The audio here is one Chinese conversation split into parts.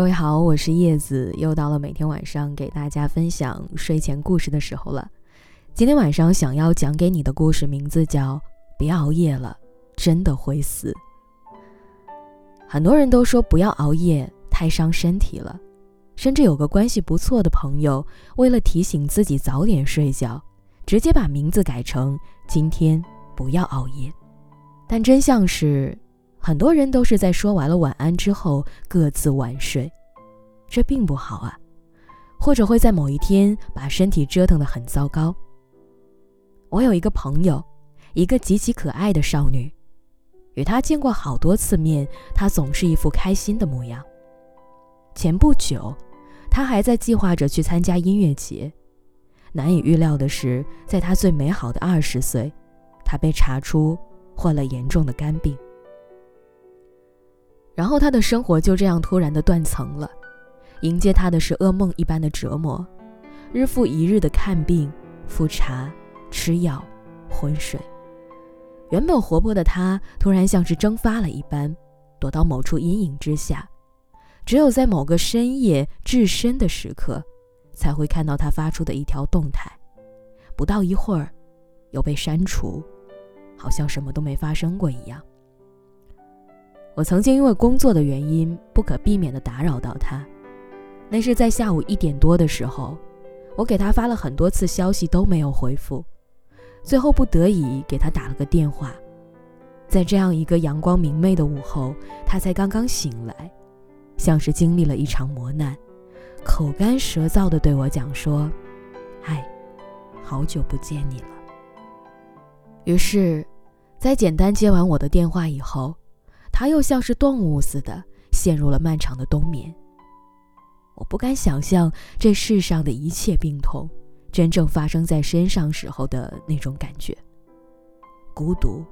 各位好，我是叶子，又到了每天晚上给大家分享睡前故事的时候了。今天晚上想要讲给你的故事名字叫《别熬夜了，真的会死》。很多人都说不要熬夜，太伤身体了。甚至有个关系不错的朋友，为了提醒自己早点睡觉，直接把名字改成“今天不要熬夜”。但真相是，很多人都是在说完了晚安之后各自晚睡，这并不好啊，或者会在某一天把身体折腾得很糟糕。我有一个朋友，一个极其可爱的少女，与她见过好多次面，她总是一副开心的模样。前不久。她还在计划着去参加音乐节，难以预料的是，在她最美好的二十岁，她被查出患了严重的肝病。然后他的生活就这样突然的断层了，迎接他的是噩梦一般的折磨，日复一日的看病、复查、吃药、昏睡。原本活泼的他，突然像是蒸发了一般，躲到某处阴影之下。只有在某个深夜至深的时刻，才会看到他发出的一条动态，不到一会儿，又被删除，好像什么都没发生过一样。我曾经因为工作的原因不可避免地打扰到他，那是在下午一点多的时候，我给他发了很多次消息都没有回复，最后不得已给他打了个电话，在这样一个阳光明媚的午后，他才刚刚醒来。像是经历了一场磨难，口干舌燥地对我讲说：“嗨，好久不见你了。”于是，在简单接完我的电话以后，他又像是动物似的陷入了漫长的冬眠。我不敢想象这世上的一切病痛，真正发生在身上时候的那种感觉：孤独、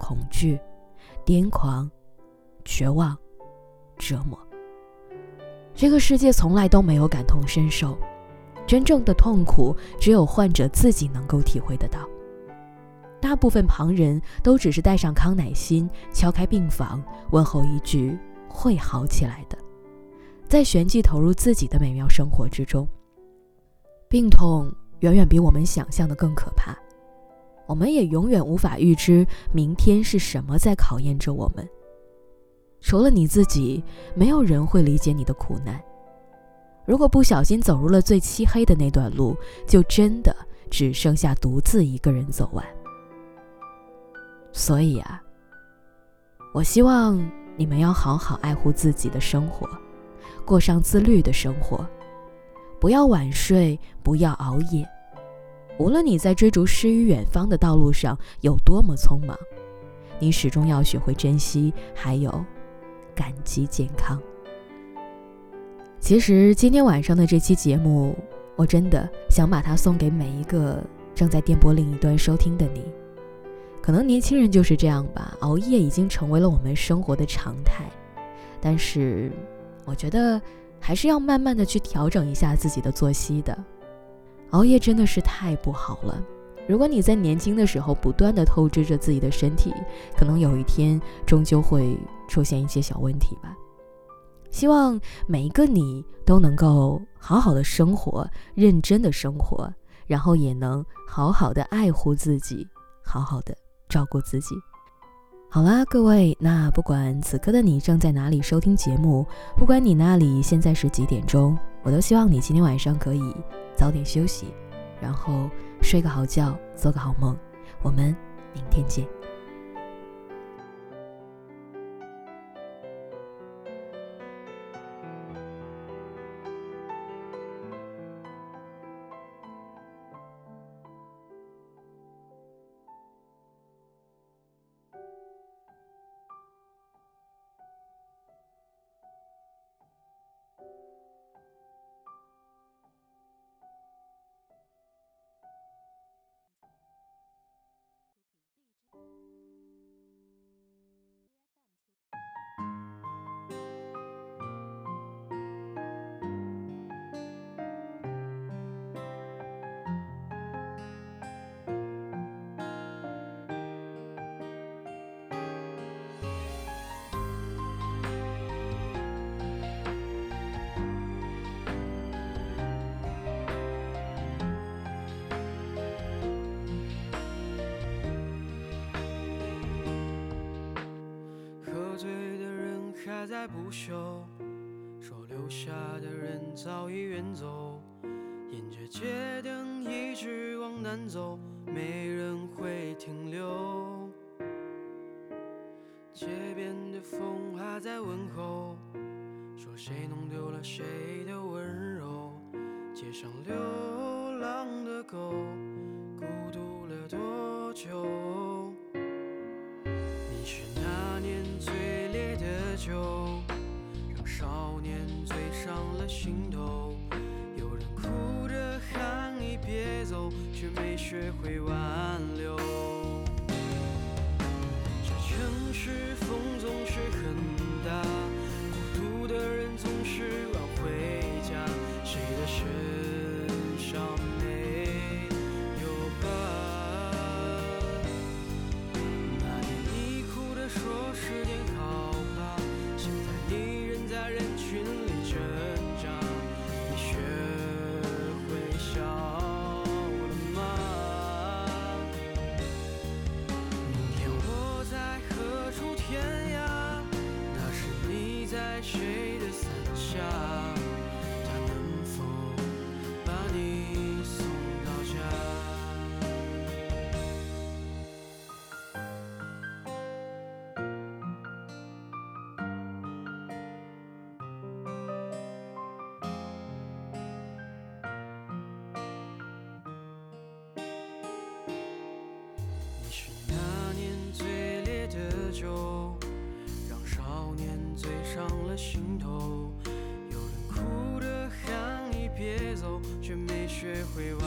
恐惧、癫狂、绝望、折磨。这个世界从来都没有感同身受，真正的痛苦只有患者自己能够体会得到。大部分旁人都只是带上康乃馨，敲开病房，问候一句“会好起来的”，在旋即投入自己的美妙生活之中。病痛远远比我们想象的更可怕，我们也永远无法预知明天是什么在考验着我们。除了你自己，没有人会理解你的苦难。如果不小心走入了最漆黑的那段路，就真的只剩下独自一个人走完。所以啊，我希望你们要好好爱护自己的生活，过上自律的生活，不要晚睡，不要熬夜。无论你在追逐诗与远方的道路上有多么匆忙，你始终要学会珍惜，还有。感激健康。其实今天晚上的这期节目，我真的想把它送给每一个正在电波另一端收听的你。可能年轻人就是这样吧，熬夜已经成为了我们生活的常态。但是，我觉得还是要慢慢的去调整一下自己的作息的。熬夜真的是太不好了。如果你在年轻的时候不断的透支着自己的身体，可能有一天终究会出现一些小问题吧。希望每一个你都能够好好的生活，认真的生活，然后也能好好的爱护自己，好好的照顾自己。好啦，各位，那不管此刻的你正在哪里收听节目，不管你那里现在是几点钟，我都希望你今天晚上可以早点休息。然后睡个好觉，做个好梦，我们明天见。还在不休。说留下的人早已远走沿着街灯一直往南走没人会停留。街边的风还在问候说谁弄丢了谁的温柔。街上流浪的狗孤独了多久？你是那年最酒让少年醉上了心头。有人哭着喊你别走却没学会挽留心头，有人哭得喊你别走，却没学会挽。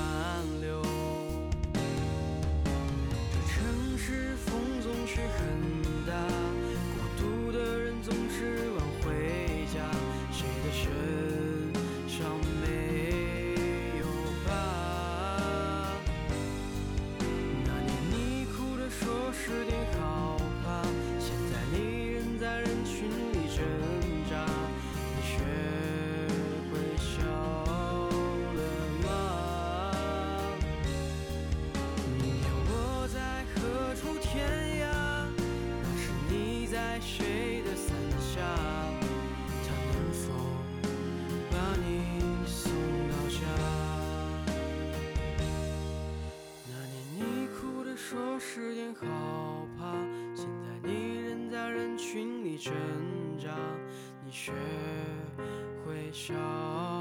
笑。